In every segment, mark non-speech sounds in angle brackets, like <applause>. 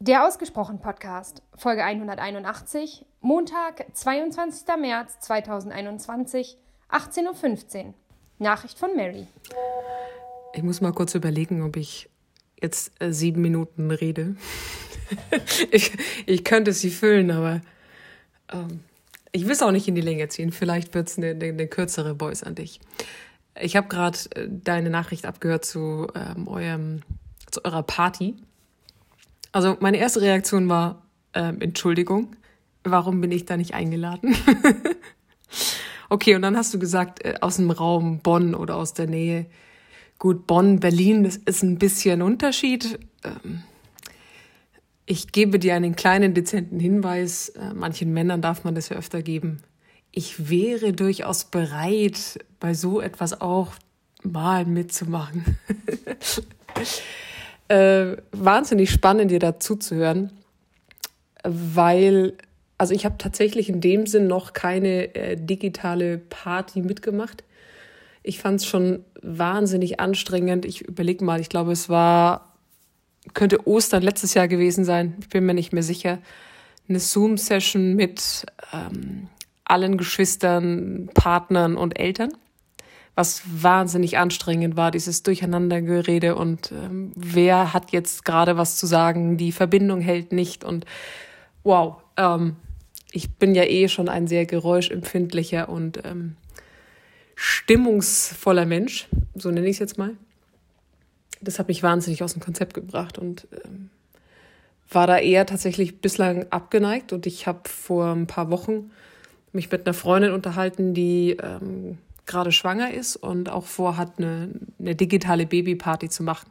Der Ausgesprochen Podcast, Folge 181, Montag, 22. März 2021, 18.15 Uhr. Nachricht von Mary. Ich muss mal kurz überlegen, ob ich jetzt äh, sieben Minuten rede. <laughs> ich, ich könnte sie füllen, aber ähm, ich will es auch nicht in die Länge ziehen. Vielleicht wird es eine, eine, eine, kürzere Voice an dich. Ich habe gerade äh, deine Nachricht abgehört zu ähm, eurem, zu eurer Party also meine erste Reaktion war, ähm, Entschuldigung, warum bin ich da nicht eingeladen? <laughs> okay, und dann hast du gesagt, äh, aus dem Raum Bonn oder aus der Nähe. Gut, Bonn, Berlin, das ist ein bisschen Unterschied. Ähm, ich gebe dir einen kleinen, dezenten Hinweis. Äh, manchen Männern darf man das ja öfter geben. Ich wäre durchaus bereit, bei so etwas auch mal mitzumachen. <laughs> äh, wahnsinnig spannend, dir dazu zu hören, weil, also ich habe tatsächlich in dem Sinn noch keine äh, digitale Party mitgemacht. Ich fand es schon wahnsinnig anstrengend. Ich überlege mal, ich glaube, es war, könnte Ostern letztes Jahr gewesen sein, ich bin mir nicht mehr sicher. Eine Zoom-Session mit ähm, allen Geschwistern, Partnern und Eltern was wahnsinnig anstrengend war, dieses Durcheinandergerede und ähm, wer hat jetzt gerade was zu sagen, die Verbindung hält nicht und wow, ähm, ich bin ja eh schon ein sehr geräuschempfindlicher und ähm, stimmungsvoller Mensch, so nenne ich es jetzt mal. Das hat mich wahnsinnig aus dem Konzept gebracht und ähm, war da eher tatsächlich bislang abgeneigt und ich habe vor ein paar Wochen mich mit einer Freundin unterhalten, die ähm, gerade schwanger ist und auch vorhat, eine, eine digitale Babyparty zu machen.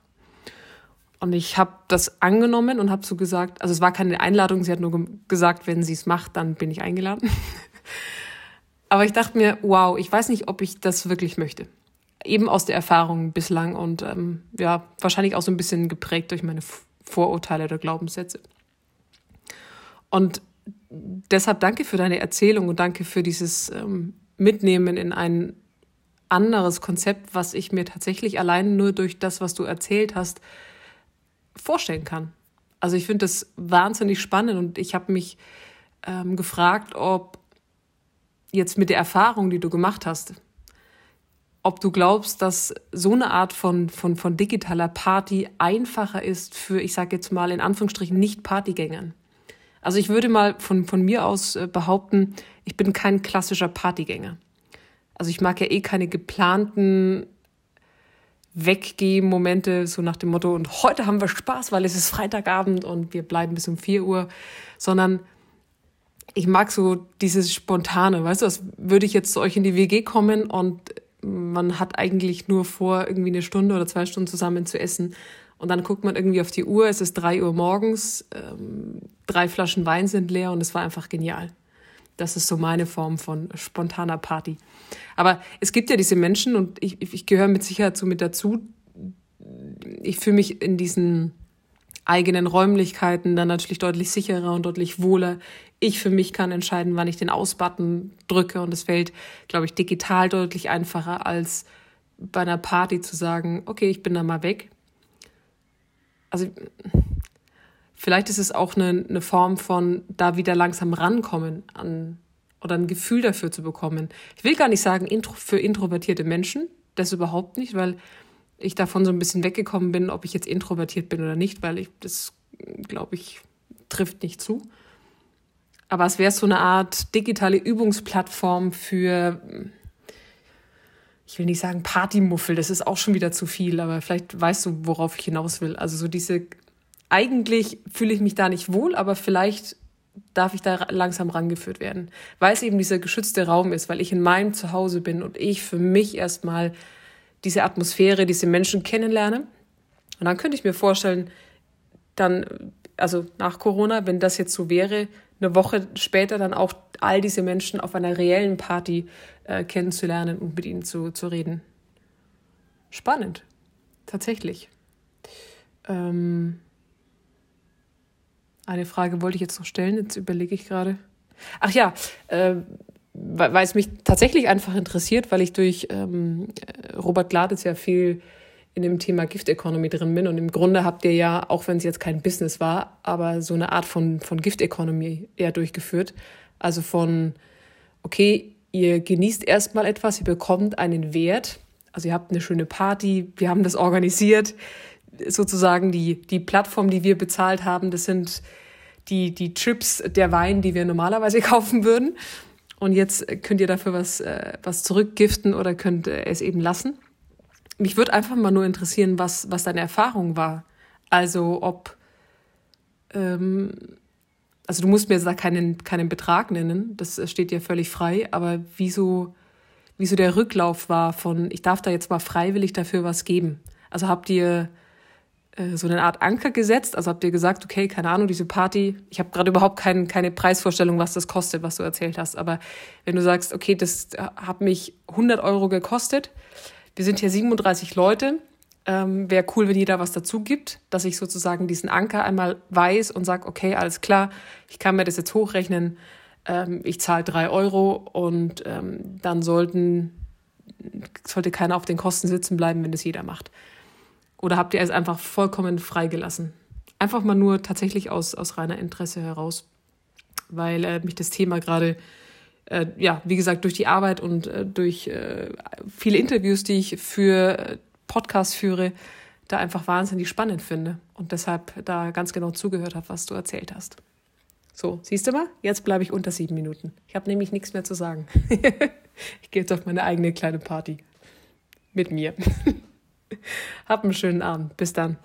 Und ich habe das angenommen und habe so gesagt, also es war keine Einladung, sie hat nur gesagt, wenn sie es macht, dann bin ich eingeladen. <laughs> Aber ich dachte mir, wow, ich weiß nicht, ob ich das wirklich möchte. Eben aus der Erfahrung bislang und ähm, ja, wahrscheinlich auch so ein bisschen geprägt durch meine Vorurteile oder Glaubenssätze. Und deshalb danke für deine Erzählung und danke für dieses ähm, Mitnehmen in ein anderes Konzept, was ich mir tatsächlich allein nur durch das, was du erzählt hast, vorstellen kann. Also ich finde das wahnsinnig spannend und ich habe mich ähm, gefragt, ob jetzt mit der Erfahrung, die du gemacht hast, ob du glaubst, dass so eine Art von, von, von digitaler Party einfacher ist für, ich sage jetzt mal in Anführungsstrichen, nicht Partygängern. Also ich würde mal von, von mir aus äh, behaupten, ich bin kein klassischer Partygänger. Also ich mag ja eh keine geplanten Weggehen-Momente, so nach dem Motto, und heute haben wir Spaß, weil es ist Freitagabend und wir bleiben bis um 4 Uhr, sondern ich mag so dieses Spontane, weißt du, als würde ich jetzt zu euch in die WG kommen und man hat eigentlich nur vor, irgendwie eine Stunde oder zwei Stunden zusammen zu essen. Und dann guckt man irgendwie auf die Uhr, es ist drei Uhr morgens, ähm, drei Flaschen Wein sind leer und es war einfach genial. Das ist so meine Form von spontaner Party. Aber es gibt ja diese Menschen und ich, ich gehöre mit Sicherheit so mit dazu. Ich fühle mich in diesen eigenen Räumlichkeiten dann natürlich deutlich sicherer und deutlich wohler. Ich für mich kann entscheiden, wann ich den Ausbutton drücke und es fällt, glaube ich, digital deutlich einfacher als bei einer Party zu sagen, okay, ich bin da mal weg. Also vielleicht ist es auch eine, eine Form von da wieder langsam rankommen an oder ein Gefühl dafür zu bekommen. Ich will gar nicht sagen für introvertierte Menschen, das überhaupt nicht, weil ich davon so ein bisschen weggekommen bin, ob ich jetzt introvertiert bin oder nicht, weil ich das, glaube ich, trifft nicht zu. Aber es wäre so eine Art digitale Übungsplattform für, ich will nicht sagen Partymuffel, das ist auch schon wieder zu viel, aber vielleicht weißt du, worauf ich hinaus will. Also so diese eigentlich fühle ich mich da nicht wohl, aber vielleicht darf ich da langsam rangeführt werden, weil es eben dieser geschützte Raum ist, weil ich in meinem Zuhause bin und ich für mich erstmal diese Atmosphäre, diese Menschen kennenlerne. Und dann könnte ich mir vorstellen, dann, also nach Corona, wenn das jetzt so wäre, eine Woche später dann auch all diese Menschen auf einer reellen Party äh, kennenzulernen und mit ihnen zu, zu reden. Spannend, tatsächlich. Ähm, eine Frage wollte ich jetzt noch stellen, jetzt überlege ich gerade. Ach ja, äh, weil es mich tatsächlich einfach interessiert, weil ich durch ähm, Robert Gladitz ja viel in dem Thema Gift Economy drin bin. Und im Grunde habt ihr ja, auch wenn es jetzt kein Business war, aber so eine Art von, von Gift Economy eher durchgeführt. Also von, okay, ihr genießt erstmal etwas, ihr bekommt einen Wert. Also ihr habt eine schöne Party, wir haben das organisiert. Sozusagen die, die Plattform, die wir bezahlt haben, das sind die, die Chips der Wein, die wir normalerweise <laughs> kaufen würden. Und jetzt könnt ihr dafür was, äh, was zurückgiften oder könnt äh, es eben lassen mich würde einfach mal nur interessieren, was, was deine Erfahrung war. Also ob, ähm, also du musst mir jetzt da keinen, keinen Betrag nennen, das steht dir völlig frei, aber wieso, wieso der Rücklauf war von, ich darf da jetzt mal freiwillig dafür was geben. Also habt ihr so eine Art Anker gesetzt? Also habt ihr gesagt, okay, keine Ahnung, diese Party, ich habe gerade überhaupt kein, keine Preisvorstellung, was das kostet, was du erzählt hast. Aber wenn du sagst, okay, das hat mich 100 Euro gekostet, wir sind hier 37 Leute. Ähm, Wäre cool, wenn jeder was dazu gibt, dass ich sozusagen diesen Anker einmal weiß und sage, okay, alles klar, ich kann mir das jetzt hochrechnen, ähm, ich zahle drei Euro und ähm, dann sollten, sollte keiner auf den Kosten sitzen bleiben, wenn das jeder macht. Oder habt ihr es einfach vollkommen freigelassen? Einfach mal nur tatsächlich aus, aus reiner Interesse heraus, weil äh, mich das Thema gerade äh, ja, wie gesagt, durch die Arbeit und äh, durch äh, viele Interviews, die ich für äh, Podcasts führe, da einfach wahnsinnig spannend finde und deshalb da ganz genau zugehört habe, was du erzählt hast. So, siehst du mal, jetzt bleibe ich unter sieben Minuten. Ich habe nämlich nichts mehr zu sagen. <laughs> ich gehe jetzt auf meine eigene kleine Party. Mit mir. <laughs> Hab einen schönen Abend. Bis dann.